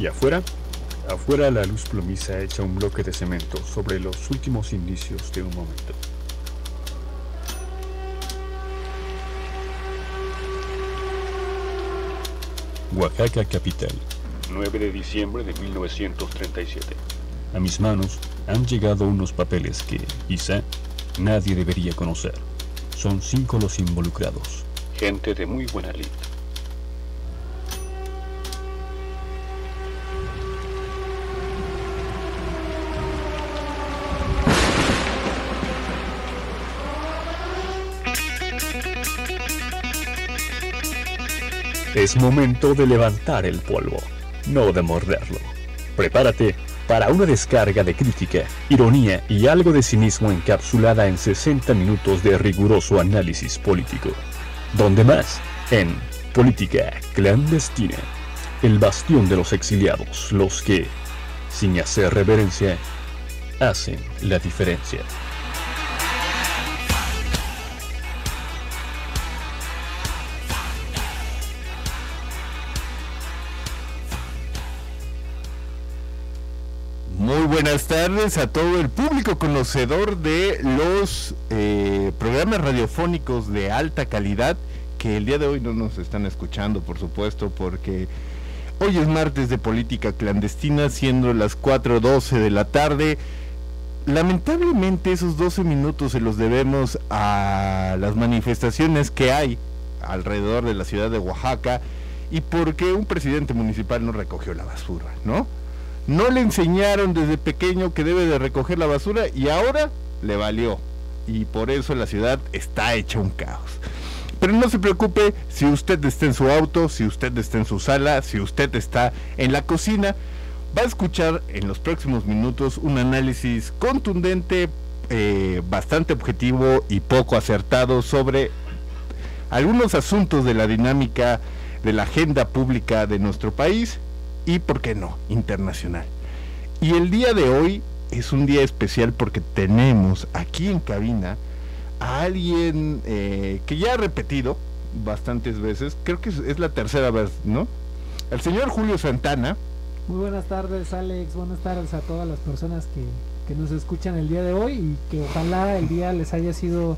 ¿Y afuera? Afuera la luz plomiza echa un bloque de cemento sobre los últimos indicios de un momento. Oaxaca capital, 9 de diciembre de 1937. A mis manos han llegado unos papeles que, quizá, nadie debería conocer. Son cinco los involucrados. Gente de muy buena lid. Es momento de levantar el polvo, no de morderlo. Prepárate para una descarga de crítica, ironía y algo de cinismo encapsulada en 60 minutos de riguroso análisis político. ¿Dónde más? En Política Clandestina, el bastión de los exiliados, los que, sin hacer reverencia, hacen la diferencia. Tardes a todo el público conocedor de los eh, programas radiofónicos de alta calidad que el día de hoy no nos están escuchando, por supuesto, porque hoy es martes de política clandestina, siendo las 4.12 de la tarde. Lamentablemente esos 12 minutos se los debemos a las manifestaciones que hay alrededor de la ciudad de Oaxaca y porque un presidente municipal no recogió la basura, ¿no? No le enseñaron desde pequeño que debe de recoger la basura y ahora le valió. Y por eso la ciudad está hecha un caos. Pero no se preocupe si usted está en su auto, si usted está en su sala, si usted está en la cocina. Va a escuchar en los próximos minutos un análisis contundente, eh, bastante objetivo y poco acertado sobre algunos asuntos de la dinámica de la agenda pública de nuestro país y, ¿por qué no?, internacional. Y el día de hoy es un día especial porque tenemos aquí en cabina a alguien eh, que ya ha repetido bastantes veces, creo que es, la tercera vez, ¿no? El señor Julio Santana. Muy buenas tardes, Alex, buenas tardes a todas las personas que, que nos escuchan el día de hoy y que ojalá el día les haya sido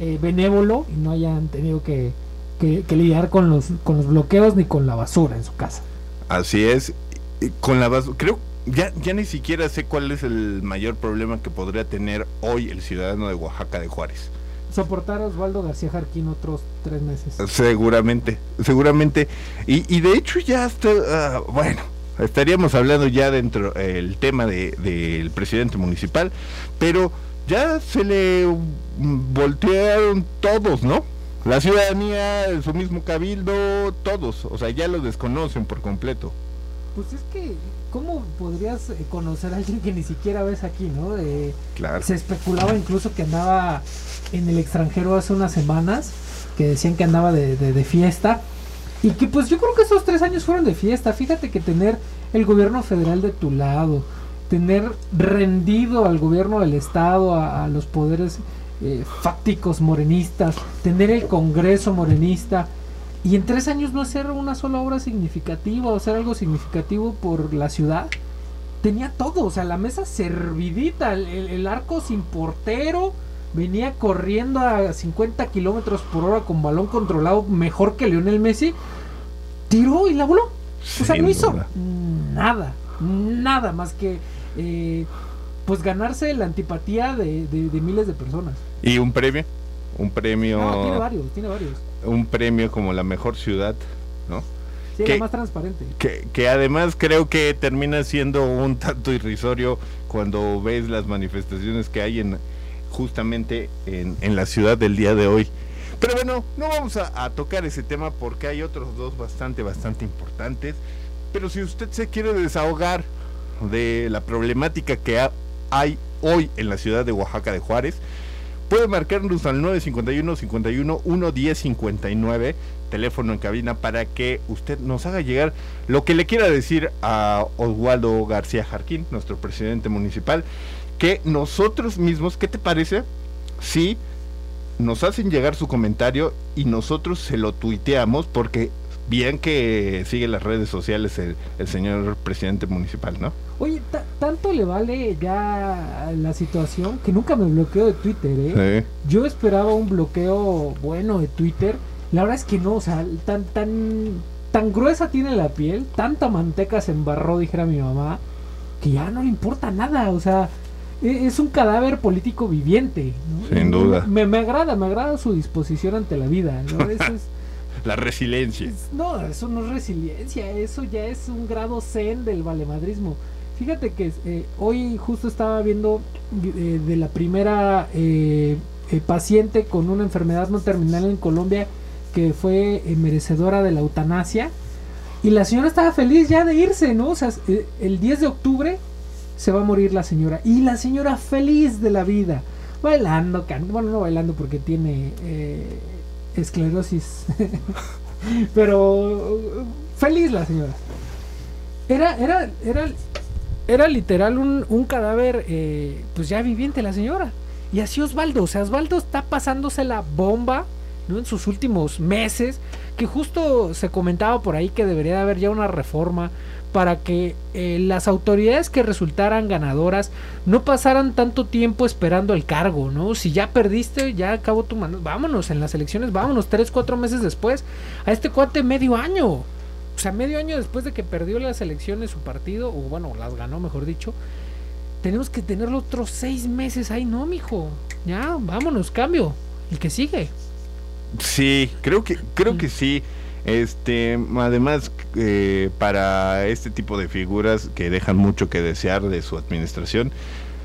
eh, benévolo y no hayan tenido que, que, que lidiar con los, con los bloqueos ni con la basura en su casa. Así es, con la basura, creo ya, ya ni siquiera sé cuál es el mayor problema que podría tener hoy el ciudadano de Oaxaca de Juárez. Soportar a Osvaldo García Jarquín otros tres meses. Seguramente, seguramente. Y, y de hecho ya está, uh, bueno, estaríamos hablando ya dentro del tema del de, de presidente municipal, pero ya se le voltearon todos, ¿no? La ciudadanía, su mismo cabildo, todos, o sea, ya lo desconocen por completo. Pues es que, ¿cómo podrías conocer a alguien que ni siquiera ves aquí, no? Eh, claro. Se especulaba incluso que andaba en el extranjero hace unas semanas, que decían que andaba de, de, de fiesta, y que pues yo creo que esos tres años fueron de fiesta. Fíjate que tener el gobierno federal de tu lado, tener rendido al gobierno del estado, a, a los poderes eh, fácticos morenistas, tener el Congreso morenista y en tres años no hacer una sola obra significativa o hacer algo significativo por la ciudad. Tenía todo, o sea, la mesa servidita, el, el, arco sin portero, venía corriendo a 50 kilómetros por hora con balón controlado mejor que Lionel Messi, tiró y la voló. O sea, no hizo nada, nada más que eh, pues ganarse la antipatía de, de, de, miles de personas. ¿Y un premio? Un premio. No, tiene varios, tiene varios. Un premio como la mejor ciudad, ¿no? Sí, que, la más transparente. Que, que, además creo que termina siendo un tanto irrisorio cuando ves las manifestaciones que hay en justamente en, en la ciudad del día de hoy. Pero bueno, no vamos a, a, tocar ese tema porque hay otros dos bastante, bastante importantes. Pero si usted se quiere desahogar de la problemática que ha, hay hoy en la ciudad de Oaxaca de Juárez, puede marcarnos al 951 51 110 59 teléfono en cabina para que usted nos haga llegar lo que le quiera decir a Oswaldo García Jarquín, nuestro presidente municipal, que nosotros mismos, ¿qué te parece? Si nos hacen llegar su comentario y nosotros se lo tuiteamos porque bien que sigue las redes sociales el, el señor presidente municipal, ¿no? Oye, ta- tanto le vale ya la situación que nunca me bloqueó de Twitter, ¿eh? Sí. Yo esperaba un bloqueo bueno de Twitter. La verdad es que no, o sea, tan, tan, tan gruesa tiene la piel, tanta manteca se embarró, dijera mi mamá, que ya no le importa nada, o sea, e- es un cadáver político viviente. ¿no? Sin duda. Me, me agrada, me agrada su disposición ante la vida, ¿no? Eso es- La resiliencia. es- no, eso no es resiliencia, eso ya es un grado zen del valemadrismo. Fíjate que eh, hoy justo estaba viendo eh, de la primera eh, paciente con una enfermedad no terminal en Colombia que fue merecedora de la eutanasia y la señora estaba feliz ya de irse, ¿no? O sea, el 10 de octubre se va a morir la señora y la señora feliz de la vida, bailando, bueno, no bailando porque tiene esclerosis, pero feliz la señora. Era, era, era, era literal un, un cadáver, eh, pues ya viviente la señora. Y así Osvaldo, o sea, Osvaldo está pasándose la bomba, ¿no? En sus últimos meses, que justo se comentaba por ahí que debería de haber ya una reforma para que eh, las autoridades que resultaran ganadoras no pasaran tanto tiempo esperando el cargo, ¿no? Si ya perdiste, ya acabó tu mano, vámonos en las elecciones, vámonos tres, cuatro meses después, a este cuate medio año. O sea, medio año después de que perdió las elecciones su partido, o bueno, las ganó, mejor dicho, tenemos que tenerlo otros seis meses ahí, no, mijo. Ya, vámonos, cambio. El que sigue. Sí, creo que, creo que sí. Este, además, eh, para este tipo de figuras que dejan mucho que desear de su administración,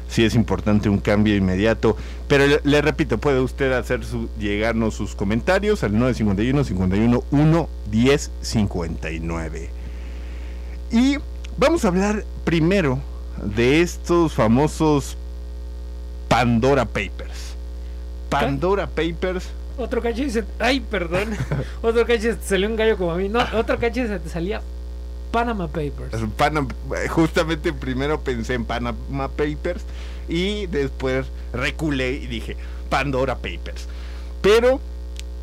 sí es importante un cambio inmediato. Pero le, le repito, puede usted hacer su, llegarnos sus comentarios al 951 51 1 10 59. Y vamos a hablar primero de estos famosos Pandora Papers. Pandora Papers Otro cacho dice, ay, perdón. otro cacho se te salió un gallo como a mí. No, otro cacho se te salía Panama Papers. Panam- justamente primero pensé en Panama Papers y después reculé y dije Pandora Papers. Pero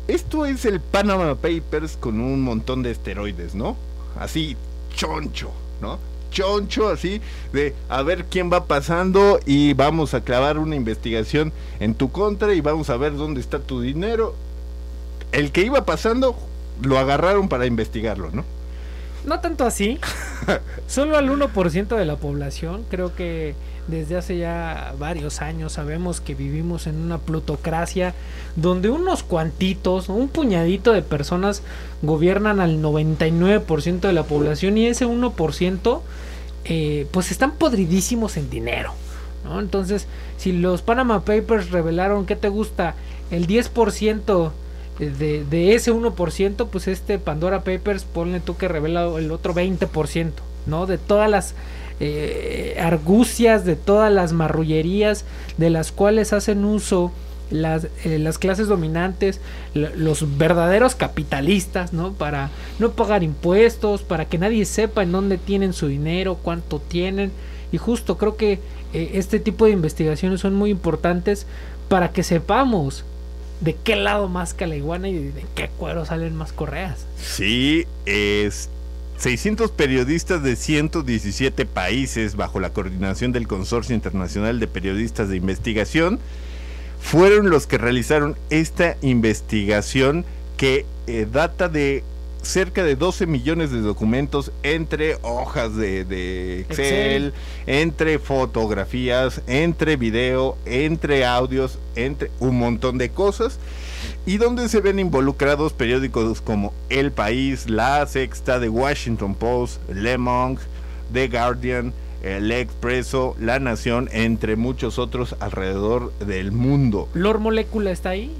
esto es el Panama Papers con un montón de esteroides, ¿no? Así, choncho, ¿no? Choncho, así, de a ver quién va pasando y vamos a clavar una investigación en tu contra y vamos a ver dónde está tu dinero. El que iba pasando lo agarraron para investigarlo, ¿no? No tanto así. Solo al 1% de la población. Creo que desde hace ya varios años sabemos que vivimos en una plutocracia donde unos cuantitos, un puñadito de personas gobiernan al 99% de la población y ese 1% eh, pues están podridísimos en dinero. ¿no? Entonces, si los Panama Papers revelaron que te gusta el 10% de, ese 1%, pues este Pandora Papers, ponle tú que revela el otro 20%, ¿no? De todas las eh, argucias, de todas las marrullerías de las cuales hacen uso las, eh, las clases dominantes, los verdaderos capitalistas, ¿no? Para no pagar impuestos, para que nadie sepa en dónde tienen su dinero, cuánto tienen. Y justo creo que eh, este tipo de investigaciones son muy importantes para que sepamos de qué lado más la iguana y de qué cuero salen más correas. Sí, es 600 periodistas de 117 países bajo la coordinación del Consorcio Internacional de Periodistas de Investigación fueron los que realizaron esta investigación que eh, data de cerca de 12 millones de documentos entre hojas de, de Excel, Excel. entre fotografías, entre video, entre audios, entre un montón de cosas y donde se ven involucrados periódicos como El País, La Sexta, The Washington Post, Le Monde, The Guardian, El Expreso, La Nación, entre muchos otros alrededor del mundo. Lord Molecula está ahí,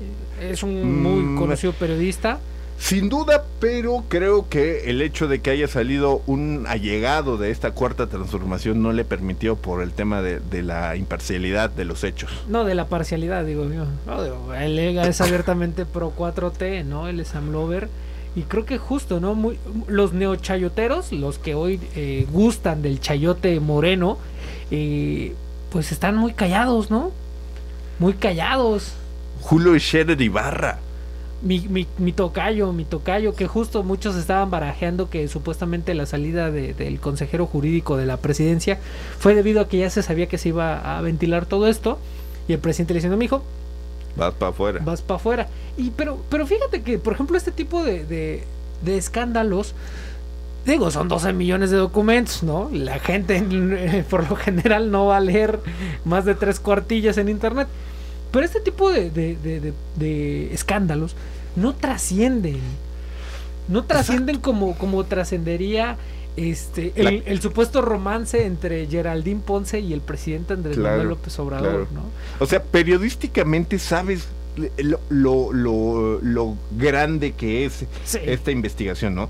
es un muy Mm. conocido periodista. Sin duda, pero creo que el hecho de que haya salido un allegado de esta cuarta transformación no le permitió por el tema de, de la imparcialidad de los hechos. No, de la parcialidad, digo yo. No, digo, él es abiertamente pro 4T, ¿no? Él es Amlover. Y creo que justo, ¿no? Muy, los neochayoteros, los que hoy eh, gustan del chayote moreno, eh, pues están muy callados, ¿no? Muy callados. Julio Scherer Ibarra. Mi, mi, mi tocayo, mi tocayo, que justo muchos estaban barajeando que supuestamente la salida de- del consejero jurídico de la presidencia fue debido a que ya se sabía que se iba a ventilar todo esto. Y el presidente le diciendo, mijo, Vas para afuera. vas para afuera. Y pero, pero fíjate que, por ejemplo, este tipo de, de, de escándalos, digo, son 12 millones de documentos, ¿no? La gente por lo general no va a leer más de tres cuartillas en internet. Pero este tipo de- de- de escándalos no trascienden. No trascienden como, como trascendería este el, supuesto romance entre Geraldine Ponce y el presidente Andrés Claro, Manuel López Obrador, claro. ¿no? O sea, periodísticamente sabes lo, lo, lo- lo grande que es Sí. esta investigación, ¿no?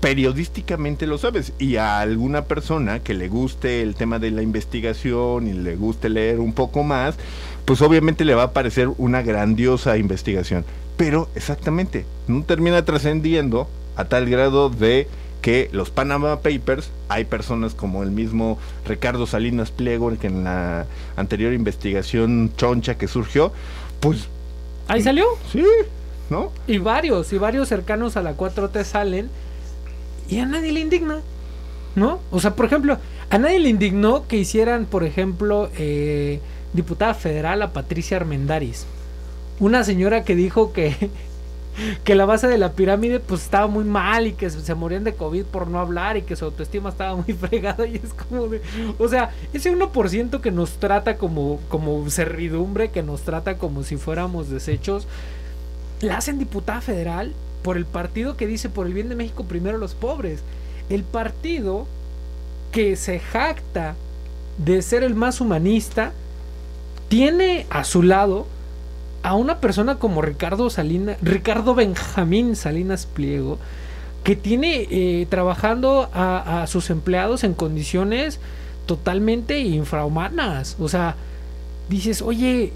Periodísticamente lo sabes. Y a alguna persona que le guste el tema de la investigación y le guste leer un poco más, pues obviamente le va a parecer una grandiosa investigación. Pero exactamente, no termina trascendiendo a tal grado de que los Panama Papers, hay personas como el mismo Ricardo Salinas Pliego, que en la anterior investigación choncha que surgió, pues Ahí salió. sí, ¿no? Y varios, y varios cercanos a la 4T salen y a nadie le indigna, ¿no? O sea, por ejemplo, a nadie le indignó que hicieran, por ejemplo, eh, diputada federal a Patricia Armendaris. Una señora que dijo que, que la base de la pirámide pues estaba muy mal y que se morían de COVID por no hablar y que su autoestima estaba muy fregada y es como de... O sea, ese 1% que nos trata como, como servidumbre, que nos trata como si fuéramos desechos, la hacen diputada federal por el partido que dice por el bien de México primero los pobres. El partido que se jacta de ser el más humanista tiene a su lado a una persona como Ricardo Salinas, Ricardo Benjamín Salinas Pliego, que tiene eh, trabajando a, a sus empleados en condiciones totalmente infrahumanas. O sea, dices, oye,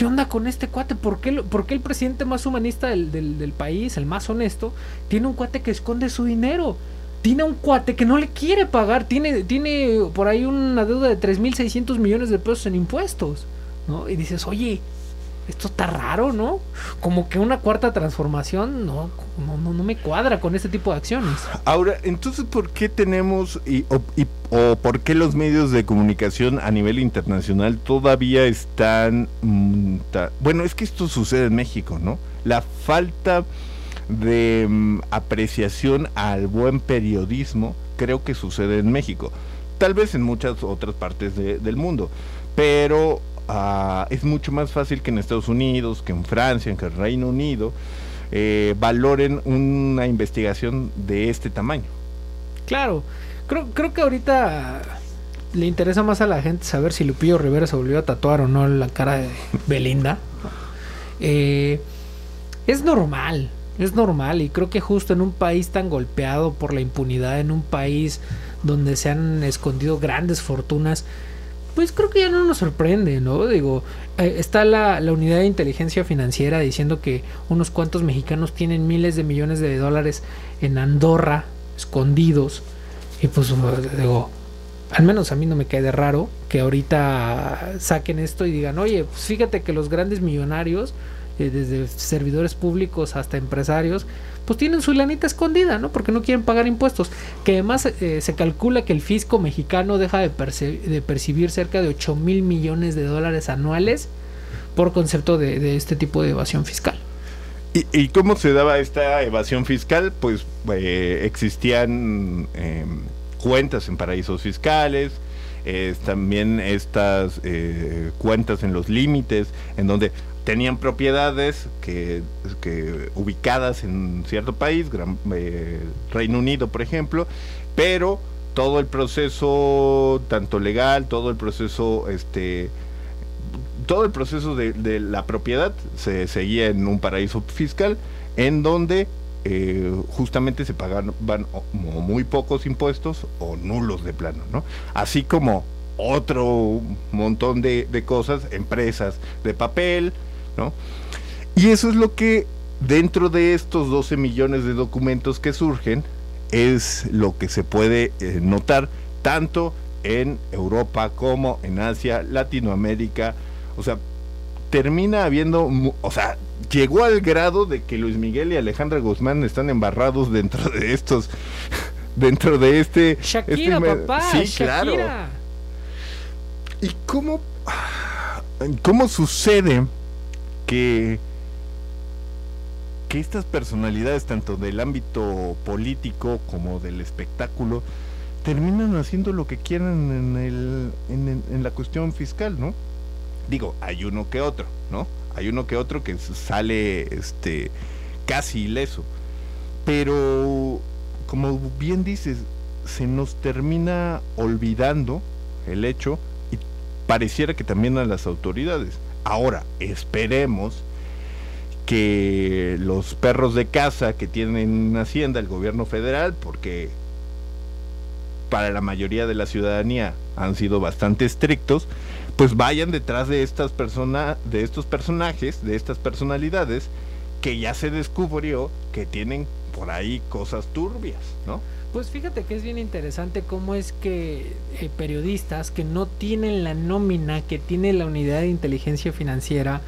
¿qué onda con este cuate? ¿Por qué, el presidente más humanista del, del- del país, el más honesto, tiene un cuate que esconde su dinero? Tiene un cuate que no le quiere pagar, tiene, tiene por ahí una deuda de 3.600 millones de pesos en impuestos, ¿no? Y dices, oye, esto está raro, ¿no? Como que una cuarta transformación no, no, no, no me cuadra con este tipo de acciones. Ahora, entonces, ¿por qué tenemos y, o, y- o por qué los medios de comunicación a nivel internacional todavía están... mm, bueno, es que esto sucede en México, ¿no? La falta de mm, apreciación al buen periodismo creo que sucede en México. Tal vez en muchas otras partes de- del mundo. Pero ah, es mucho más fácil que en Estados Unidos, que en Francia, que en Reino Unido, eh, valoren una investigación de este tamaño. Claro, creo, creo que ahorita le interesa más a la gente saber si Lupillo Rivera se volvió a tatuar o no la cara de Belinda. Eh, es normal, es normal y creo que justo en un país tan golpeado por la impunidad, en un país donde se han escondido grandes fortunas, pues creo que ya no nos sorprende, ¿no? Digo, eh, está la, la unidad de inteligencia financiera diciendo que unos cuantos mexicanos tienen miles de millones de dólares en Andorra, escondidos. Y pues digo, al menos a mí no me cae de raro que ahorita saquen esto y digan, oye, pues fíjate que los grandes millonarios, eh, desde servidores públicos hasta empresarios, pues tienen su lanita escondida, ¿no? Porque no quieren pagar impuestos. Que además eh, se calcula que el fisco mexicano deja de, de percibir cerca de 8 mil millones de dólares anuales por concepto de, este tipo de evasión fiscal. ¿Y, cómo se daba esta evasión fiscal? Pues eh, existían eh, cuentas en paraísos fiscales, también estas eh, cuentas en los límites, en donde tenían propiedades que, ubicadas en cierto país, Gran- eh, Reino Unido por ejemplo, pero todo el proceso, tanto legal, todo el proceso este todo el proceso de, la propiedad se seguía en un paraíso fiscal en donde eh, justamente se pagaban como muy pocos impuestos o nulos de plano, ¿no? Así como otro montón de cosas, empresas de papel, ¿no? Y eso es lo que dentro de estos 12 millones de documentos que surgen es lo que se puede eh, notar tanto en Europa como en Asia, Latinoamérica, o sea, termina habiendo, o sea, llegó al grado de que Luis Miguel y Alejandra Guzmán están embarrados dentro de estos dentro de este Shakira, este papá, sí Shakira. claro y cómo cómo sucede que estas personalidades tanto del ámbito político como del espectáculo terminan haciendo lo que quieran en el en, la cuestión fiscal no digo hay uno que otro no hay uno que otro que sale este casi ileso. Pero como bien dices se nos termina olvidando el hecho y pareciera que también a las autoridades ahora esperemos que los perros de casa que tienen Hacienda, el gobierno federal, porque para la mayoría de la ciudadanía han sido bastante estrictos, pues vayan detrás de estas personas, de estos personajes, de estas personalidades que ya se descubrió que tienen por ahí cosas turbias, ¿no? Pues fíjate que es bien interesante cómo es que eh, periodistas que no tienen la nómina que tiene la unidad de inteligencia financiera,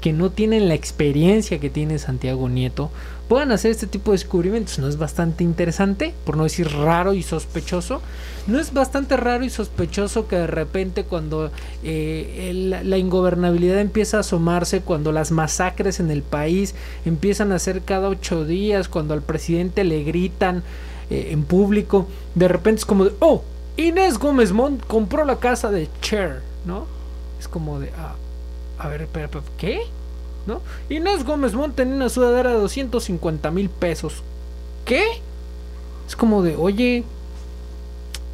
que no tienen la experiencia que tiene Santiago Nieto, puedan hacer este tipo de descubrimientos. ¿No es bastante interesante? Por no decir raro y sospechoso. ¿No es bastante raro y sospechoso que de repente cuando eh, la ingobernabilidad empieza a asomarse, cuando las masacres en el país empiezan a ser cada ocho días, cuando al presidente le gritan eh, en público, de repente es como de, oh, Inés Gómez Mont compró la casa de Cher, ¿no? Es como de, ah, a ver, espera, ¿qué? ¿No? Inés Gómez Mont tenía una sudadera de 250 mil pesos. ¿Qué? Es como de, oye,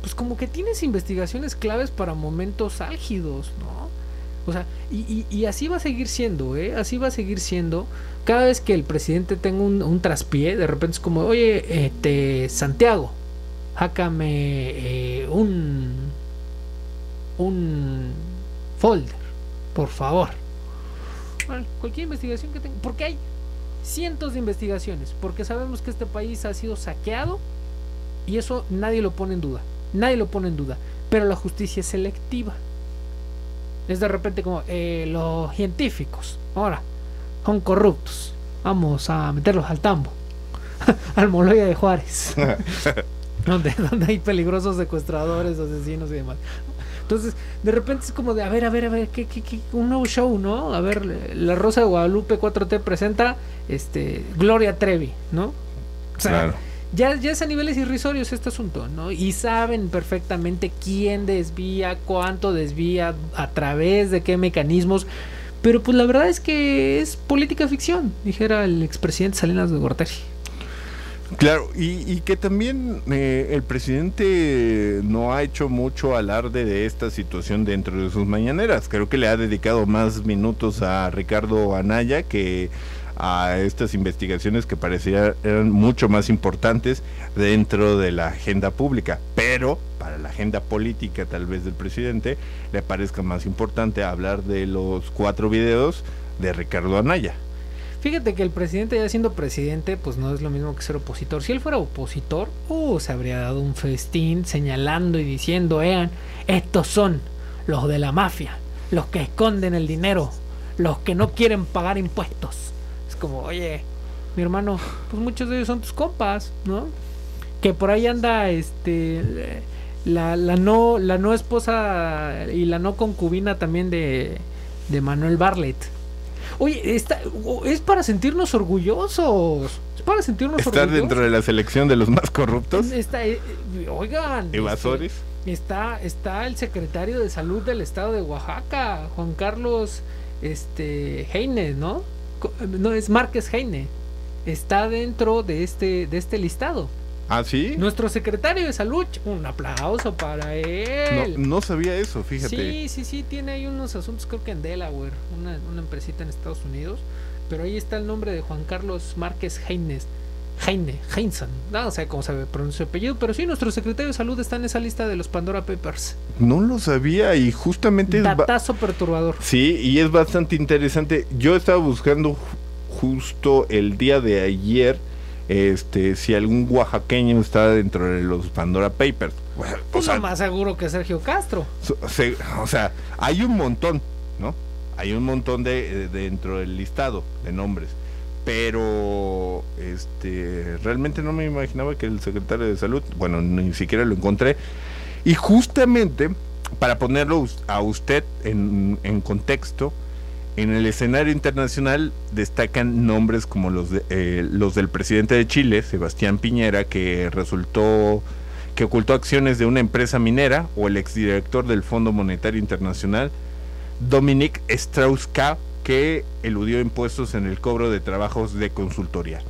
pues como que tienes investigaciones claves para momentos álgidos, ¿no? O sea, y, y- y así va a seguir siendo, ¿eh? Así va a seguir siendo. Cada vez que el presidente tenga un, traspié, de repente es como, oye, este, Santiago, hácame eh, un, un folder, por favor. Cualquier investigación que tenga, porque hay cientos de investigaciones, porque sabemos que este país ha sido saqueado y eso nadie lo pone en duda, nadie lo pone en duda, pero la justicia es selectiva. Es de repente como eh, los científicos, ahora, son corruptos, vamos a meterlos al tambo, al Moloya de Juárez, donde, donde hay peligrosos secuestradores, asesinos y demás. Entonces, de repente es como de, a ver, a ver, a ver, ¿qué, qué, qué? un nuevo show, ¿no? A ver, La Rosa de Guadalupe 4T presenta este Gloria Trevi, ¿no? O sea, Claro. ya, ya es a niveles irrisorios este asunto, ¿no? Y saben perfectamente quién desvía, cuánto desvía, a través de qué mecanismos. Pero pues la verdad es que es política ficción, dijera el expresidente Salinas de Gortari. Claro, y, y que también eh, el presidente no ha hecho mucho alarde de esta situación dentro de sus mañaneras. Creo que le ha dedicado más minutos a Ricardo Anaya que a estas investigaciones que parecían eran mucho más importantes dentro de la agenda pública. Pero para la agenda política tal vez del presidente le parezca más importante hablar de los cuatro videos de Ricardo Anaya. Fíjate que el presidente ya siendo presidente, pues no es lo mismo que ser opositor. Si él fuera opositor, uh, se habría dado un festín señalando y diciendo, vean, estos son los de la mafia, los que esconden el dinero, los que no quieren pagar impuestos. Es como, oye, mi hermano, pues muchos de ellos son tus compas, ¿no? Que por ahí anda, este, la, la no, la no esposa y la no concubina también de, de Manuel Barlet. Oye, está, es para sentirnos orgullosos. Es para sentirnos Estar orgullosos. dentro de la selección de los más corruptos. Está, eh, oigan. Evasores. este, está, está el secretario de salud del estado de Oaxaca, Juan Carlos este, Heine, ¿no? No, es Márquez Heine. Está dentro de este, de este listado. ¿Ah, sí? Nuestro secretario de salud, un aplauso para No, él. no sabía eso, fíjate. Sí, sí, sí, tiene ahí unos asuntos, creo que en Delaware, una, una empresita en Estados Unidos. Pero ahí está el nombre de Juan Carlos Márquez Heines. Heine, Heinzen, no sé cómo se pronuncia su apellido, pero sí, nuestro secretario de salud está en esa lista de los Pandora Papers. No lo sabía y justamente es Datazo perturbador. Sí, y es bastante interesante. Yo estaba buscando ju- justo el día de ayer este si algún oaxaqueño está dentro de los Pandora Papers. Bueno, o Pues sea, más seguro que Sergio Castro. se- o sea, hay un montón, ¿no? hay un montón de, dentro del listado de nombres pero este realmente no me imaginaba que el secretario de salud, bueno, ni siquiera lo encontré. Y justamente para ponerlo a usted en, contexto, en el escenario internacional destacan nombres como los, eh, los del presidente de Chile, Sebastián Piñera, que resultó que ocultó acciones de una empresa minera, o el exdirector del Fondo Monetario Internacional, Dominique Strauss-Kahn, que eludió impuestos en el cobro de trabajos de consultoría.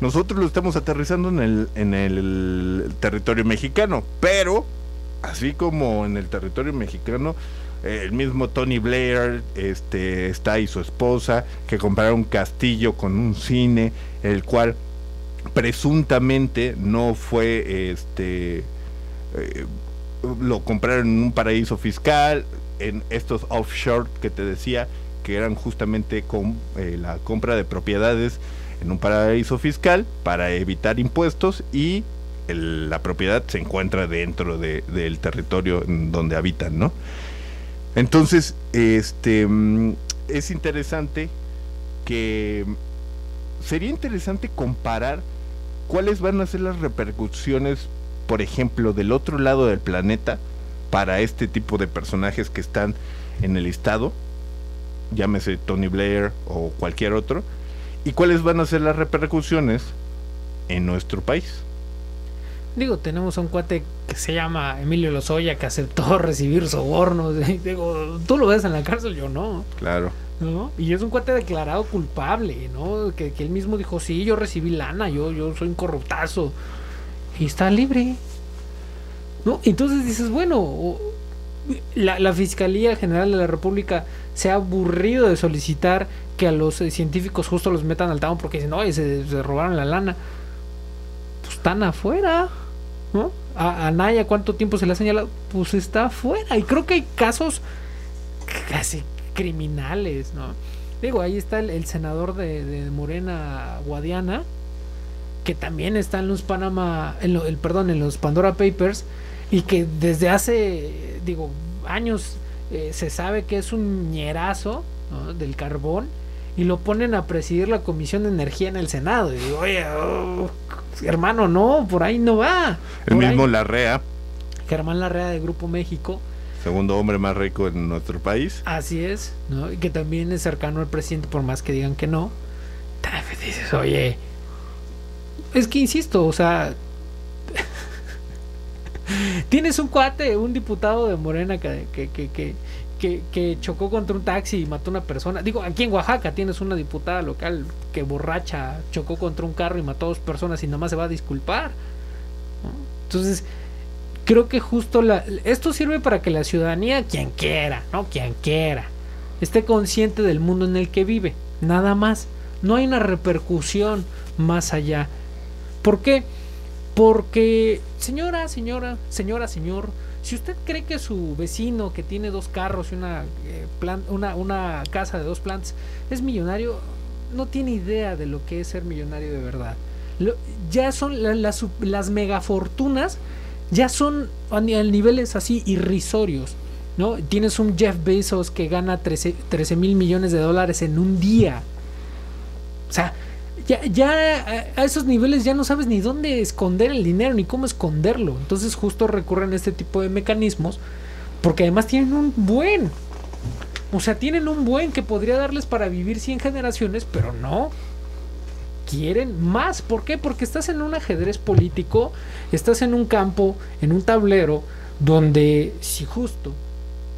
Nosotros lo estamos aterrizando en el, en el territorio mexicano, pero así como en el territorio mexicano, el mismo Tony Blair este, está y su esposa, que compraron un castillo con un cine, el cual presuntamente no fue este eh, lo compraron en un paraíso fiscal en estos offshore que te decía que eran justamente con eh, la compra de propiedades en un paraíso fiscal para evitar impuestos y la propiedad se encuentra dentro del territorio donde habitan, ¿no? Entonces, este mm, es interesante que sería interesante comparar cuáles van a ser las repercusiones, por ejemplo, del otro lado del planeta para este tipo de personajes que están en el estado llámese Tony Blair o cualquier otro, y cuáles van a ser las repercusiones en nuestro país. Digo, tenemos un cuate que se llama Emilio Lozoya que aceptó recibir sobornos. Digo, tú lo ves en la cárcel, yo no. Claro. ¿No? Y es un cuate declarado culpable, ¿no? Que, él mismo dijo, sí, yo recibí lana, yo, yo soy un corruptazo. Y está libre. ¿No? Entonces dices, bueno, la, la Fiscalía General de la República se ha aburrido de solicitar que a los eh, científicos justo los metan al tamo porque dicen, no, se, se robaron la lana. Pues están afuera. ¿no? A, Naya, ¿cuánto tiempo se le ha señalado? Pues está afuera. Y creo que hay casos casi criminales, ¿no? Digo, ahí está el, senador de, Morena Guadiana, que también está en los Panama, en el perdón, en los Pandora Papers, y que desde hace, digo, años eh, se sabe que es un ñerazo del carbón y lo ponen a presidir la Comisión de Energía en el Senado. Y digo, oye, oh, hermano, no, por ahí no va. El mismo Larrea. Germán Larrea de Grupo México. Segundo hombre más rico en nuestro país. Así es, ¿no? Y que también es cercano al presidente, por más que digan que no. Dices, oye, es que insisto, o sea, Tienes un cuate, un diputado de Morena que, que, que, que, chocó contra un taxi y mató a una persona. Digo, aquí en Oaxaca tienes una diputada local que borracha chocó contra un carro y mató a dos personas y nomás se va a disculpar. Entonces, creo que justo la, esto sirve para que la ciudadanía, quien quiera, ¿no? Quien quiera, esté consciente del mundo en el que vive. Nada más. No hay una repercusión más allá. ¿Por qué? Porque, señora, señora, señora, señor, si usted cree que su vecino que tiene dos carros y una, eh, una, casa de dos plantas es millonario, no tiene idea de lo que es ser millonario de verdad. ya son las, las megafortunas, ya son a niveles así irrisorios. ¿no? Tienes un Jeff Bezos que gana 13 mil millones de dólares en un día. O sea, ya, ya a esos niveles ya no sabes ni dónde esconder el dinero ni cómo esconderlo. Entonces justo recurren a este tipo de mecanismos porque además tienen un buen. O sea, tienen un buen que podría darles para vivir 100 generaciones, pero no. Quieren más. ¿Por qué? Porque estás en un ajedrez político, estás en un campo, en un tablero, donde si justo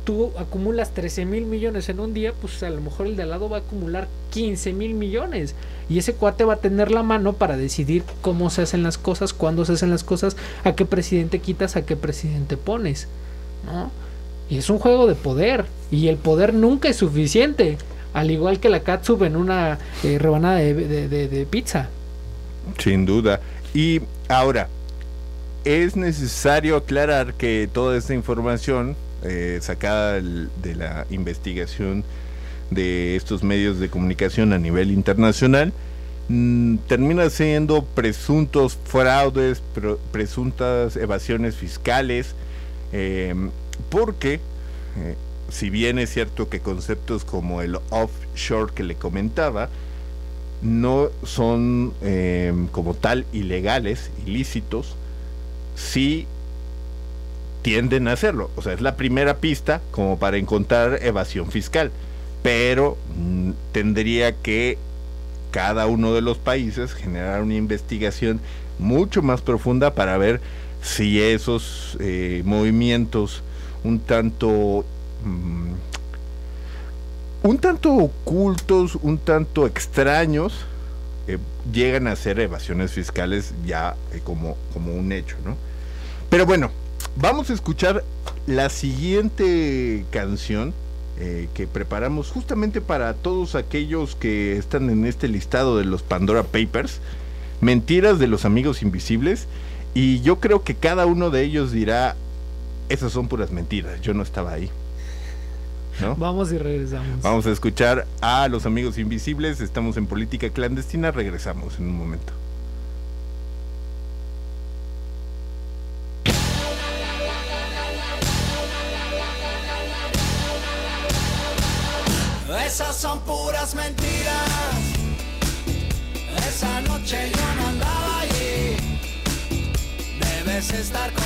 tú acumulas 13 mil millones en un día, pues a lo mejor el de al lado va a acumular 15 mil millones. Y ese cuate va a tener la mano para decidir cómo se hacen las cosas, cuándo se hacen las cosas, a qué presidente quitas, a qué presidente pones. ¿no? Y es un juego de poder. Y el poder nunca es suficiente. Al igual que la catsup en una eh, rebanada de, de pizza. Sin duda. Y ahora, es necesario aclarar que toda esta información eh, sacada de la investigación de estos medios de comunicación a nivel internacional, mm, termina siendo presuntos fraudes, presuntas evasiones fiscales, em, porque eh, si bien es cierto que conceptos como el offshore que le comentaba, no son eh, como tal ilegales, ilícitos, sí tienden a hacerlo. O sea, es la primera pista como para encontrar evasión fiscal. Pero mm, tendría que cada uno de los países generar una investigación mucho más profunda para ver si esos eh, movimientos un tanto mm, un tanto ocultos, un tanto extraños, eh, llegan a ser evasiones fiscales ya eh, como, como un hecho, ¿no? Pero bueno, vamos a escuchar la siguiente canción eh, que preparamos justamente para todos aquellos que están en este listado de los Pandora Papers, Mentiras de los Amigos Invisibles, y yo creo que cada uno de ellos dirá, esas son puras mentiras, yo no estaba ahí. Vamos y regresamos. Vamos a escuchar a los amigos invisibles. Estamos en política clandestina. Regresamos en un momento. Esas son puras mentiras. Esa noche yo no andaba allí. Debes estar confundida.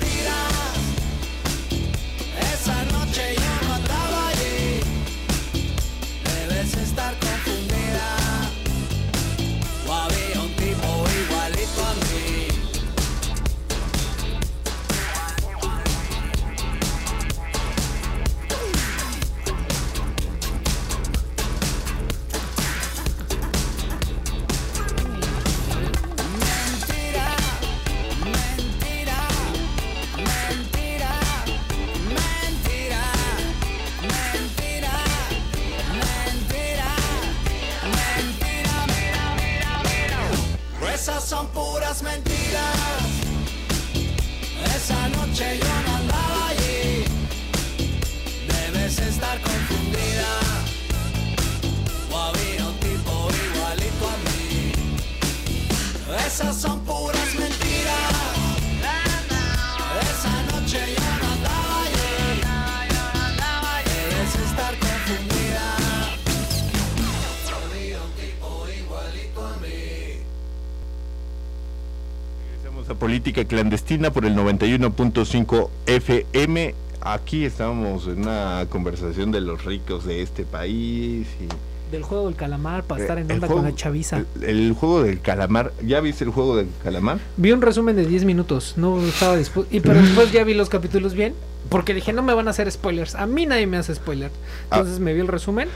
Regresamos a Política Clandestina por el 91.5 FM. Aquí estamos en una conversación de los ricos de este país y Del juego del calamar para estar en onda juego- con la chaviza. El, el juego del calamar. ¿Ya viste el juego del calamar? Vi un resumen de 10 minutos, no estaba dispuesto. Y pero después ya vi los capítulos bien, porque dije, no me van a hacer spoilers. A mí nadie me hace spoiler. Ah. Entonces me vi el resumen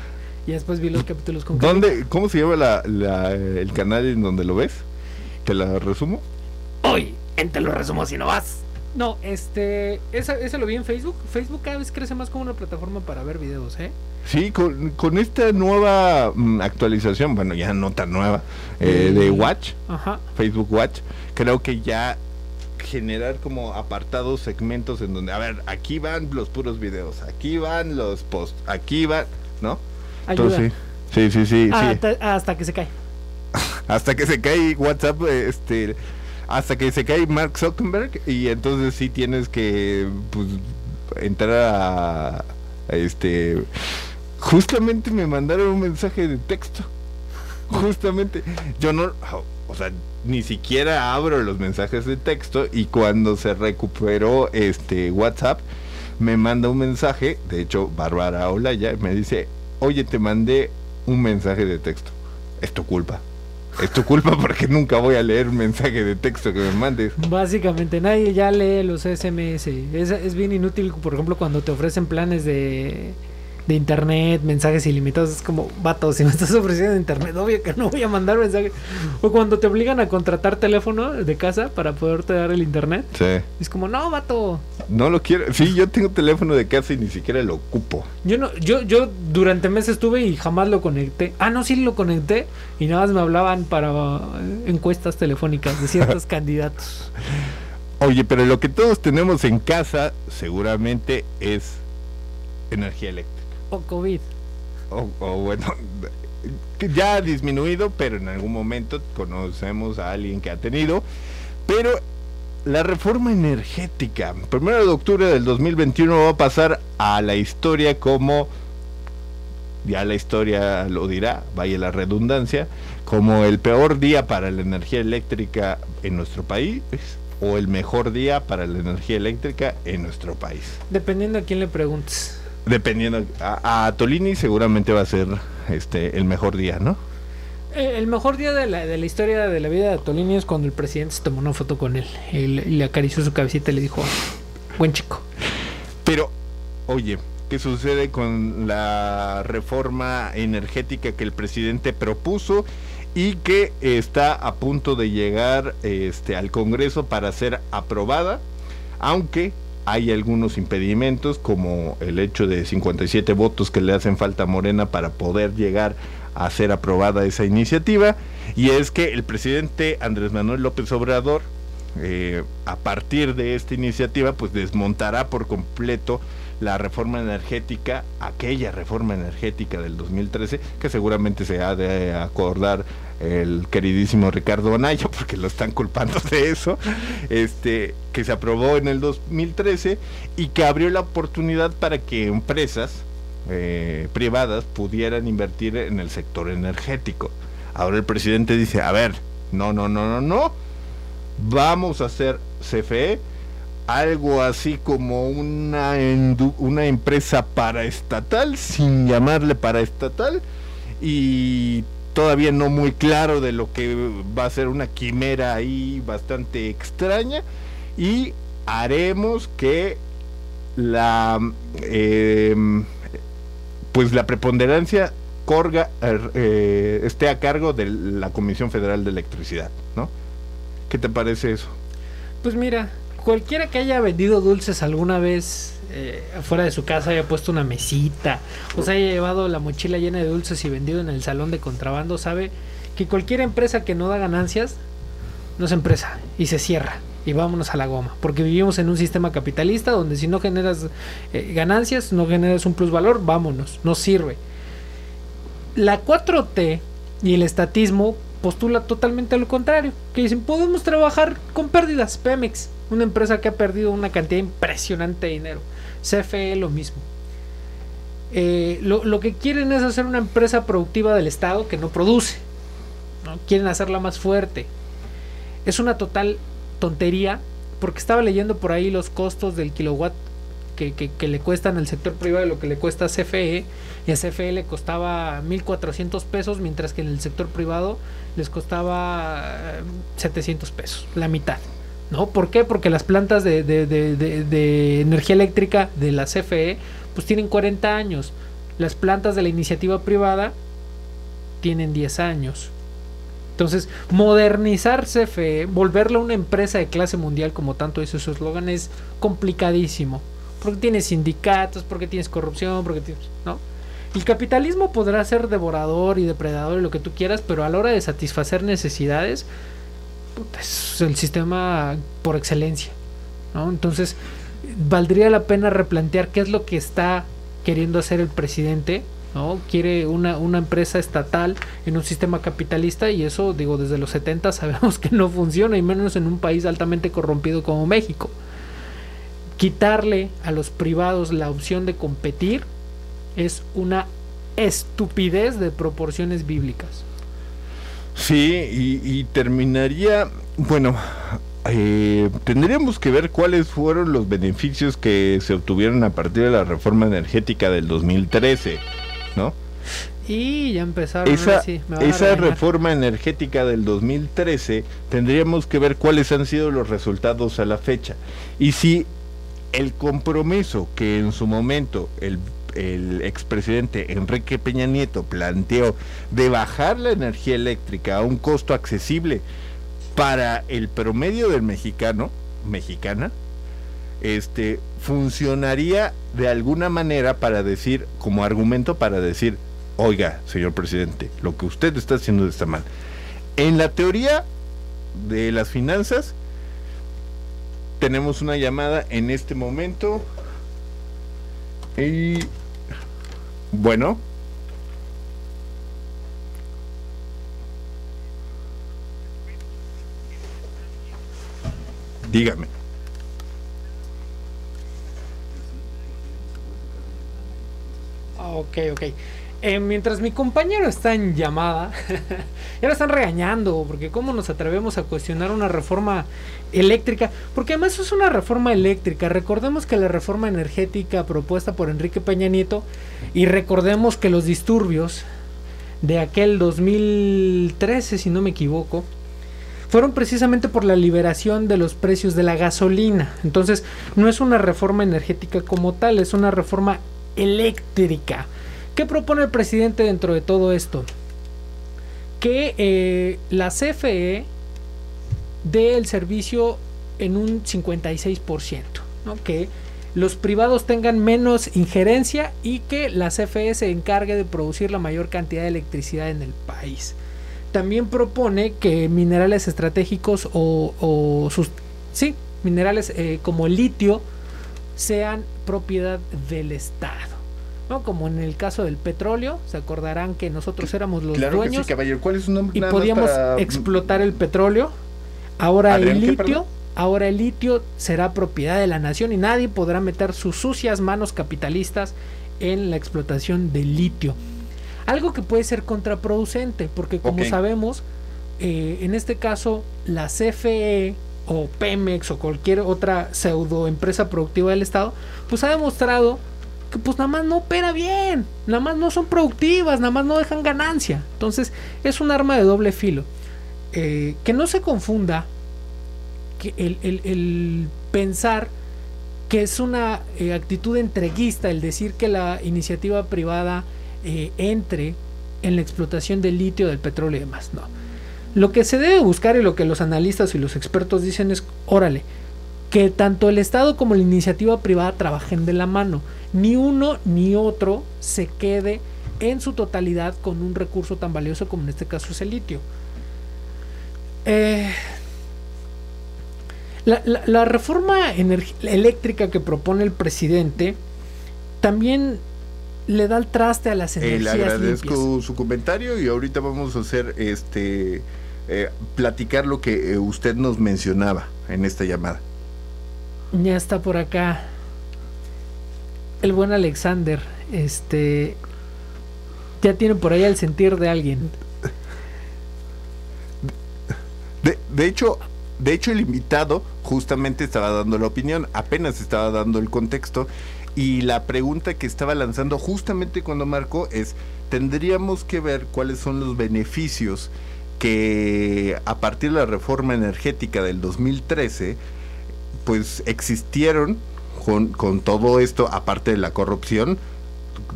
Y después vi los capítulos con. ¿Dónde, ¿Cómo se llama la, la- el canal en donde lo ves? ¿Te la resumo? Hoy, en te lo resumo si no vas. No, este, esa- ese lo vi en Facebook. Facebook cada vez crece más como una plataforma para ver videos, ¿eh? Sí, con, con esta nueva mm, actualización, bueno, ya no tan nueva, eh, de Mm. Watch, Ajá. Facebook Watch, creo que ya generar como apartados, segmentos en donde, a ver, aquí van los puros videos, aquí van los posts, aquí van, ¿no? Ayuda. Entonces, sí, sí, sí, sí. Ah, sí. hasta, hasta que se cae. Hasta que se cae WhatsApp, este, hasta que se cae Mark Zuckerberg y entonces sí tienes que, pues, entrar a, este, justamente me mandaron un mensaje de texto, justamente, yo no, o sea, ni siquiera abro los mensajes de texto y cuando se recuperó este WhatsApp me manda un mensaje, de hecho Bárbara Olaya me dice, oye te mandé un mensaje de texto, es tu culpa. Es tu culpa porque nunca voy a leer mensaje de texto que me mandes. Básicamente, nadie ya lee los SMS. Es, es bien inútil, por ejemplo, cuando te ofrecen planes de, de internet, mensajes ilimitados. Es como, vato, si me estás ofreciendo internet, obvio que no voy a mandar mensajes. O cuando te obligan a contratar teléfono de casa para poderte dar el internet. Sí. Es como, no, vato. No lo quiero. Sí, yo tengo teléfono de casa y ni siquiera lo ocupo. Yo no, yo, yo durante meses estuve y jamás lo conecté. Ah, no, sí lo conecté y nada más me hablaban para eh, encuestas telefónicas de ciertos candidatos. Oye, pero lo que todos tenemos en casa seguramente es energía eléctrica. O COVID. O, o bueno, ya ha disminuido, pero en algún momento conocemos a alguien que ha tenido. Pero la reforma energética, primero de octubre del 2021 va a pasar a la historia como, ya la historia lo dirá, vaya la redundancia, como el peor día para la energía eléctrica en nuestro país o el mejor día para la energía eléctrica en nuestro país. Dependiendo a quién le preguntes. Dependiendo, a, a Tolini seguramente va a ser este el mejor día, ¿no? Eh, El mejor día de la, de la historia de la vida de Tolini es cuando el presidente se tomó una foto con él le, y le acarició su cabecita y le dijo, buen chico. Pero, oye, ¿qué sucede con la reforma energética que el presidente propuso y que está a punto de llegar este, al Congreso para ser aprobada? Aunque hay algunos impedimentos como el hecho de 57 votos que le hacen falta a Morena para poder llegar a ser aprobada esa iniciativa. Y es que el presidente Andrés Manuel López Obrador eh, a partir de esta iniciativa pues desmontará por completo la reforma energética, aquella reforma energética del 2013, que seguramente se ha de acordar el queridísimo Ricardo Anaya, porque lo están culpando de eso, este, que se aprobó en el 2013 y que abrió la oportunidad para que empresas eh, privadas pudieran invertir en el sector energético. Ahora el presidente dice, a ver, no, no, no, no, no, vamos a hacer CFE, algo así como una, una empresa paraestatal, sin llamarle paraestatal, y todavía no muy claro de lo que va a ser una quimera ahí bastante extraña, y haremos que la em, pues la preponderancia corga, er, eh, esté a cargo de la Comisión Federal de Electricidad, ¿no? ¿Qué te parece eso? Pues mira, cualquiera que haya vendido dulces alguna vez eh, afuera de su casa, haya puesto una mesita, o se haya llevado la mochila llena de dulces y vendido en el salón de contrabando, sabe que cualquier empresa que no da ganancias no es empresa y se cierra. Y vámonos a la goma, porque vivimos en un sistema capitalista donde si no generas eh, ganancias, no generas un plusvalor, vámonos, no sirve. La 4T y el estatismo postula totalmente lo contrario, que dicen, podemos trabajar con pérdidas, Pemex, una empresa que ha perdido una cantidad impresionante de dinero, CFE lo mismo. Eh, lo, lo que quieren es hacer una empresa productiva del Estado que no produce, ¿no? quieren hacerla más fuerte. Es una total tontería, porque estaba leyendo por ahí los costos del kilowatt que, que, que le cuestan al sector privado y lo que le cuesta a CFE, y a CFE le costaba 1.400 pesos, mientras que en el sector privado les costaba eh, 700 pesos, la mitad. ¿No? ¿Por qué? Porque las plantas de, de- de- de- energía eléctrica de la CFE pues tienen 40 años. Las plantas de la iniciativa privada tienen 10 años. Entonces, modernizar CFE, volverla una empresa de clase mundial, como tanto dice su eslogan, es complicadísimo. Porque tienes sindicatos, porque tienes corrupción, porque tienes. ¿No? El capitalismo podrá ser devorador y depredador y lo que tú quieras, pero a la hora de satisfacer necesidades, es el sistema por excelencia. Entonces, valdría la pena replantear qué es lo que está queriendo hacer el presidente. ¿no? Quiere una, una empresa estatal en un sistema capitalista y eso, digo, desde los 70 sabemos que no funciona, y menos en un país altamente corrompido como México. Quitarle a los privados la opción de competir es una estupidez de proporciones bíblicas. Sí, y, y terminaría, bueno, eh, tendríamos que ver cuáles fueron los beneficios que se obtuvieron a partir de la reforma energética del 2013, ¿no? Y ya empezaron. Esa, sí, me esa reforma energética del 2013 tendríamos que ver cuáles han sido los resultados a la fecha. Y si el compromiso que en su momento el, el expresidente Enrique Peña Nieto planteó de bajar la energía eléctrica a un costo accesible para el promedio del mexicano, mexicana, este funcionaría de alguna manera para decir, como argumento para decir, oiga, señor presidente, lo que usted está haciendo está mal. En la teoría de las finanzas, tenemos una llamada en este momento. Y bueno. Dígame. Ah, Ok, ok. Eh, mientras mi compañero está en llamada, ya lo están regañando, porque cómo nos atrevemos a cuestionar una reforma eléctrica, porque además es una reforma eléctrica. Recordemos que la reforma energética propuesta por Enrique Peña Nieto, y recordemos que los disturbios de aquel 2013, si no me equivoco, fueron precisamente por la liberación de los precios de la gasolina. Entonces, no es una reforma energética como tal, es una reforma eléctrica. ¿Qué propone el presidente dentro de todo esto? Que eh, la CFE dé el servicio en un 56%, ¿no? que los privados tengan menos injerencia y que la CFE se encargue de producir la mayor cantidad de electricidad en el país. También propone que minerales estratégicos o, sí, minerales eh, como el litio sean propiedad del Estado. ¿No? Como en el caso del petróleo, se acordarán que nosotros éramos los claro que sí, dueños caballero. ¿Cuál es su nombre? y Nada podíamos para- explotar el petróleo. Ahora ¿Adrián el litio, ahora el litio será propiedad de la nación y nadie podrá meter sus sucias manos capitalistas en la explotación del litio. Algo que puede ser contraproducente, porque como sabemos, eh, en este caso la CFE o Pemex o cualquier otra pseudo empresa productiva del Estado, pues ha demostrado que pues nada más no opera bien, nada más no son productivas, nada más no dejan ganancia. Entonces es un arma de doble filo. Eh, que no se confunda el pensar que es una eh, actitud entreguista el decir que la iniciativa privada eh, entre en la explotación del litio, del petróleo y demás. No. Lo que se debe buscar y lo que los analistas y los expertos dicen es, órale, que tanto el Estado como la iniciativa privada trabajen de la mano. Ni uno ni otro se quede en su totalidad con un recurso tan valioso como en este caso es el litio. Eh, la, la- la reforma eléctrica que propone el presidente también le da el traste a las Eh, le energías agradezco limpias. su comentario y ahorita vamos a hacer este eh, platicar lo que eh, usted nos mencionaba en esta llamada. Ya está por acá el buen Alexander. Este ya tiene por ahí el sentir de alguien. De, de hecho, de hecho el invitado justamente estaba dando la opinión, apenas estaba dando el contexto y la pregunta que estaba lanzando justamente cuando marcó es tendríamos que ver cuáles son los beneficios que a partir de la reforma energética del 2013 pues existieron con, con todo esto aparte de la corrupción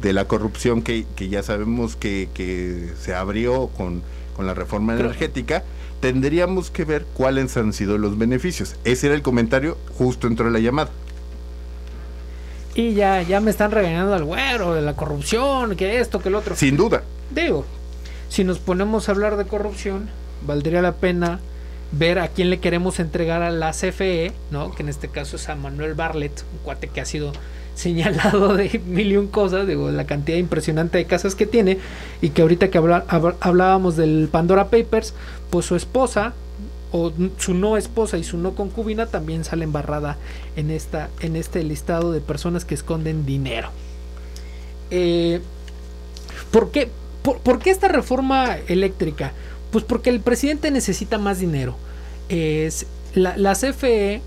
de la corrupción que, que ya sabemos que, que se abrió con, con la reforma energética, tendríamos que ver cuáles han sido los beneficios. Ese era el comentario, justo entró la llamada. Y ya, ya me están regañando al güero de la corrupción, que esto, que el otro. Sin duda. Digo, si nos ponemos a hablar de corrupción, valdría la pena ver a quién le queremos entregar a la CFE, ¿no? Que en este caso es a Manuel Barlet, un cuate que ha sido señalado de mil y un cosas, digo, la cantidad impresionante de casas que tiene, y que ahorita que hablábamos del Pandora Papers, pues su esposa, o su no esposa y su no concubina también sale embarrada en, esta, en este listado de personas que esconden dinero. Eh, ¿Por qué, por, por qué esta reforma eléctrica? Pues porque el presidente necesita más dinero. Es, la, la CFE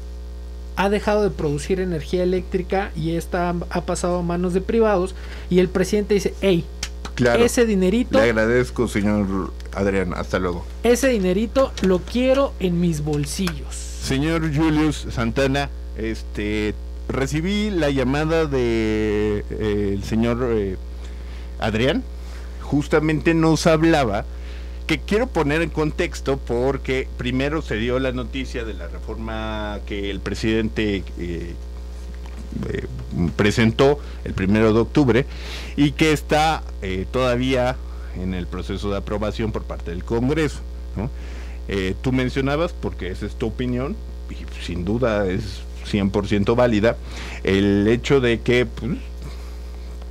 ha dejado de producir energía eléctrica y esta ha pasado a manos de privados y el presidente dice, hey, Claro. ese dinerito, Le agradezco, señor Adrián. Hasta luego. ese dinerito lo quiero en mis bolsillos. Señor Julius Santana, este recibí la llamada de eh, el señor eh, Adrián. Justamente nos hablaba que quiero poner en contexto porque primero se dio la noticia de la reforma que el presidente eh, eh, presentó el primero de octubre y que está eh, todavía en el proceso de aprobación por parte del Congreso. ¿no? Eh, tú mencionabas, porque esa es tu opinión, y sin duda es 100% válida, el hecho de que pues,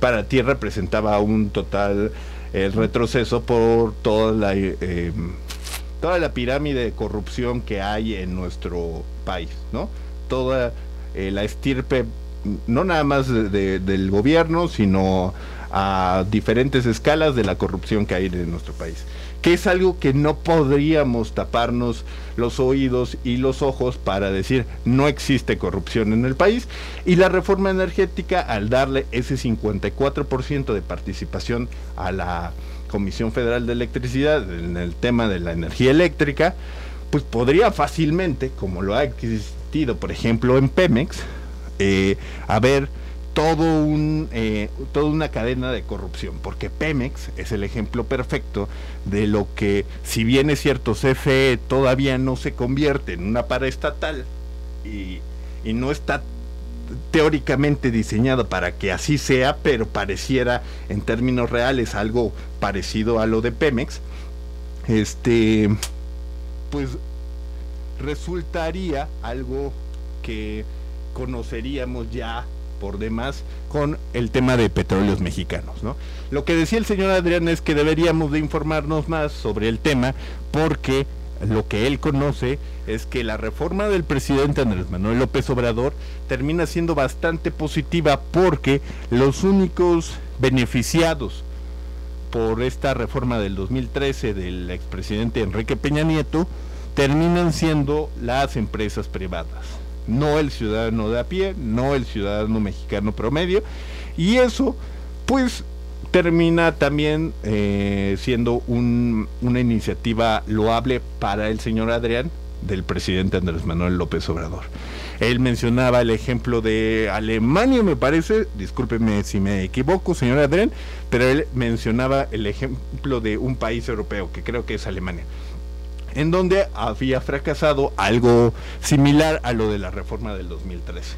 para ti representaba un total eh, retroceso por toda la, eh, toda la pirámide de corrupción que hay en nuestro país, ¿no? Toda eh, la estirpe, no nada más de- de- del gobierno, sino a diferentes escalas de la corrupción que hay en nuestro país. Que es algo que no podríamos taparnos los oídos y los ojos para decir no existe corrupción en el país. Y la reforma energética, al darle ese 54% de participación a la Comisión Federal de Electricidad en el tema de la energía eléctrica, pues podría fácilmente, como lo ha existido, por ejemplo, en Pemex, eh, haber todo un, eh, toda una cadena de corrupción, porque Pemex es el ejemplo perfecto de lo que, si bien es cierto, CFE todavía no se convierte en una paraestatal y, y no está teóricamente diseñado para que así sea, pero pareciera en términos reales algo parecido a lo de Pemex, este, pues resultaría algo que conoceríamos ya por demás con el tema de petróleos mexicanos, ¿no? Lo que decía el señor Adrián es que deberíamos de informarnos más sobre el tema porque lo que él conoce es que la reforma del presidente Andrés Manuel López Obrador termina siendo bastante positiva porque los únicos beneficiados por esta reforma del 2013 del expresidente Enrique Peña Nieto terminan siendo las empresas privadas, no el ciudadano de a pie, no el ciudadano mexicano promedio, y eso pues termina también eh, siendo un- una iniciativa loable para el señor Adrián del presidente Andrés Manuel López Obrador. Él mencionaba el ejemplo de Alemania, me parece, discúlpeme si me equivoco, señor Adrián, pero él mencionaba el ejemplo de un país europeo, que creo que es Alemania, en donde había fracasado algo similar a lo de la reforma del 2013,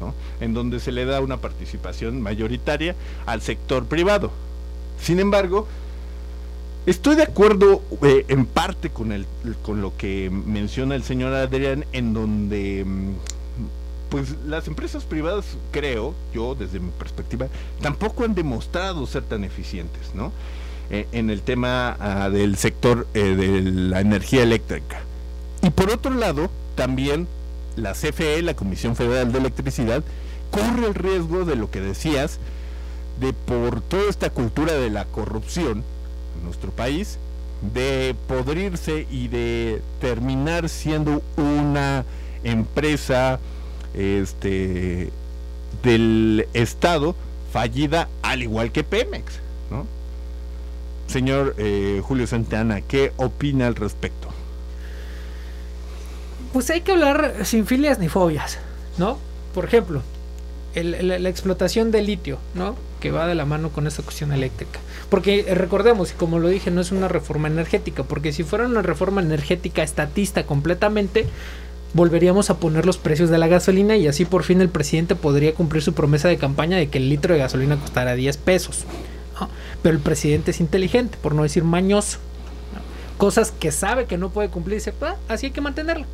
¿no? en donde se le da una participación mayoritaria al sector privado. Sin embargo, Estoy de acuerdo eh, en parte con, el, con lo que menciona el señor Adrián, en donde mm, pues las empresas privadas, creo, yo desde mi perspectiva, tampoco han demostrado ser tan eficientes, ¿no? Eh, en el tema ah, del sector eh, de la energía eléctrica. Y por otro lado, también la CFE, la Comisión Federal de Electricidad, corre el riesgo de lo que decías, de por toda esta cultura de la corrupción en nuestro país, de podrirse y de terminar siendo una empresa este del Estado fallida al igual que Pemex. Señor eh, Julio Santana, ¿qué opina al respecto? Pues hay que hablar sin filias ni fobias, ¿no? Por ejemplo, el- la explotación de litio, ¿no? Que va de la mano con esta cuestión eléctrica. Porque eh, recordemos, y como lo dije, no es una reforma energética, porque si fuera una reforma energética estatista completamente, volveríamos a poner los precios de la gasolina y así por fin el presidente podría cumplir su promesa de campaña de que el litro de gasolina costará 10 pesos. Pero el presidente es inteligente, por no decir mañoso. Cosas que sabe que no puede cumplir, dice, "Ah, así hay que mantenerlo,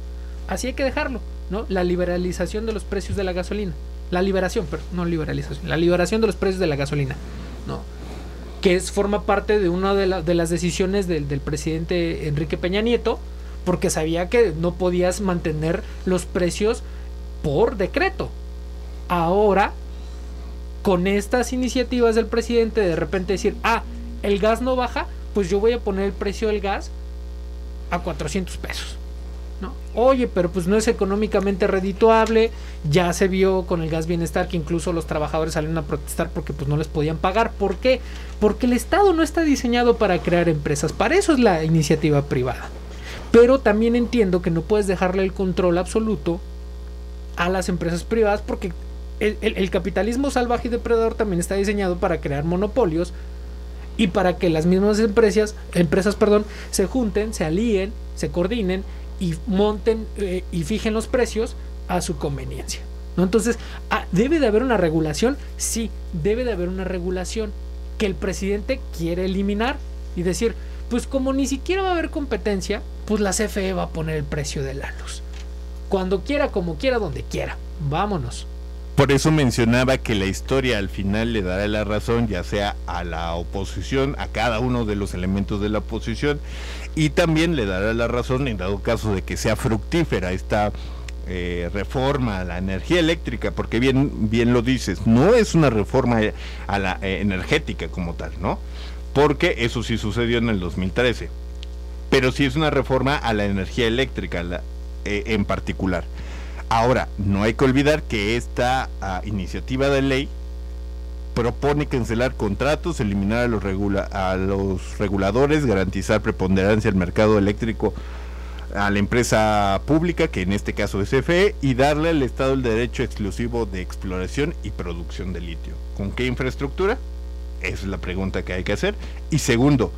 así hay que dejarlo. ¿no? La liberalización de los precios de la gasolina. La liberación, pero no liberalización, la liberación de los precios de la gasolina. ¿no? que es, forma parte de una de, la- de las decisiones del presidente Enrique Peña Nieto, porque sabía que no podías mantener los precios por decreto. Ahora, con estas iniciativas del presidente, de repente decir, ah, el gas no baja, pues yo voy a poner el precio del gas a 400 pesos. ¿no? Oye, pero pues no es económicamente redituable, ya se vio con el gas bienestar que incluso los trabajadores salieron a protestar porque pues no les podían pagar. ¿Por qué? Porque el Estado no está diseñado para crear empresas, para eso es la iniciativa privada. Pero también entiendo que no puedes dejarle el control absoluto a las empresas privadas porque el, el- capitalismo salvaje y depredador también está diseñado para crear monopolios y para que las mismas empresas, empresas perdón, se junten, se alíen, se coordinen y monten eh, y fijen los precios a su conveniencia. ¿no? Entonces, ah, ¿debe de haber una regulación? Sí, debe de haber una regulación que el presidente quiere eliminar y decir, pues como ni siquiera va a haber competencia, pues la CFE va a poner el precio de la luz. Cuando quiera, como quiera, donde quiera. Vámonos. Por eso mencionaba que la historia al final le dará la razón, ya sea a la oposición, a cada uno de los elementos de la oposición, y también le dará la razón en dado caso de que sea fructífera esta eh, reforma a la energía eléctrica, porque bien, bien lo dices, no es una reforma a la eh, energética como tal, ¿no? Porque eso sí sucedió en el 2013, pero sí es una reforma a la energía eléctrica eh, en particular. Ahora, no hay que olvidar que esta ah, iniciativa de ley propone cancelar contratos, eliminar a los, reguladores, garantizar preponderancia al mercado eléctrico a la empresa pública, que en este caso es CFE, y darle al Estado el derecho exclusivo de exploración y producción de litio. ¿Con qué infraestructura? Esa es la pregunta que hay que hacer. Y segundo,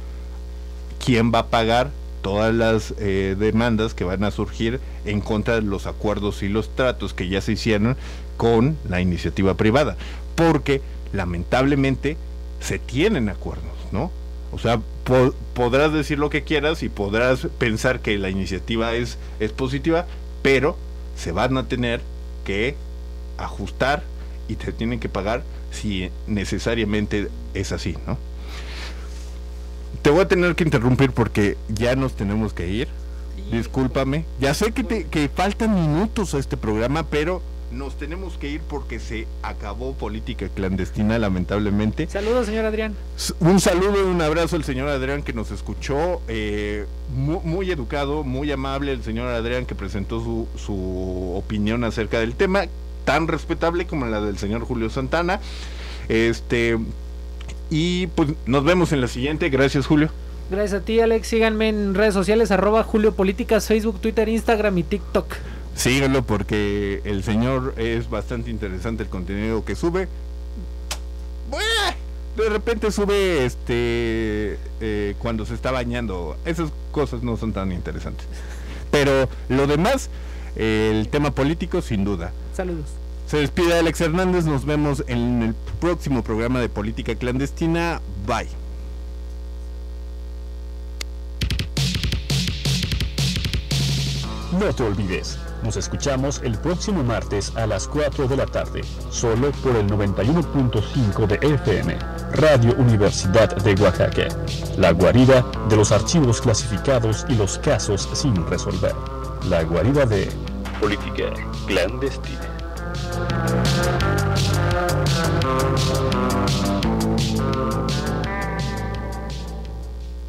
¿quién va a pagar todas las eh, demandas que van a surgir en contra de los acuerdos y los tratos que ya se hicieron con la iniciativa privada? Porque lamentablemente se tienen acuerdos, ¿no? O sea, po- podrás decir lo que quieras y podrás pensar que la iniciativa es, es positiva, pero se van a tener que ajustar y te tienen que pagar si necesariamente es así, ¿no? Te voy a tener que interrumpir porque ya nos tenemos que ir. Discúlpame. Ya sé que, te, que faltan minutos a este programa, pero nos tenemos que ir porque se acabó política clandestina, lamentablemente. Saludos, señor Adrián. Un saludo y un abrazo al señor Adrián que nos escuchó, eh, mu- muy, educado, muy amable el señor Adrián que presentó su, su opinión acerca del tema, tan respetable como la del señor Julio Santana. Este y pues nos vemos en la siguiente. Gracias Julio. Gracias a ti, Alex. Síganme en redes sociales, arroba Julio Políticas, Facebook, Twitter, Instagram y TikTok. Síguelo porque el señor es bastante interesante el contenido que sube. Bueh, De repente sube este eh, cuando se está bañando. Esas cosas no son tan interesantes. Pero lo demás, el tema político, sin duda. Saludos. Se despide Alex Hernández. Nos vemos en el próximo programa de Política Clandestina. Bye. No te olvides, nos escuchamos el próximo martes a las 4 de la tarde, solo por el 91.5 de FM, Radio Universidad de Oaxaca, la guarida de los archivos clasificados y los casos sin resolver, la guarida de Política Clandestina. Thank you.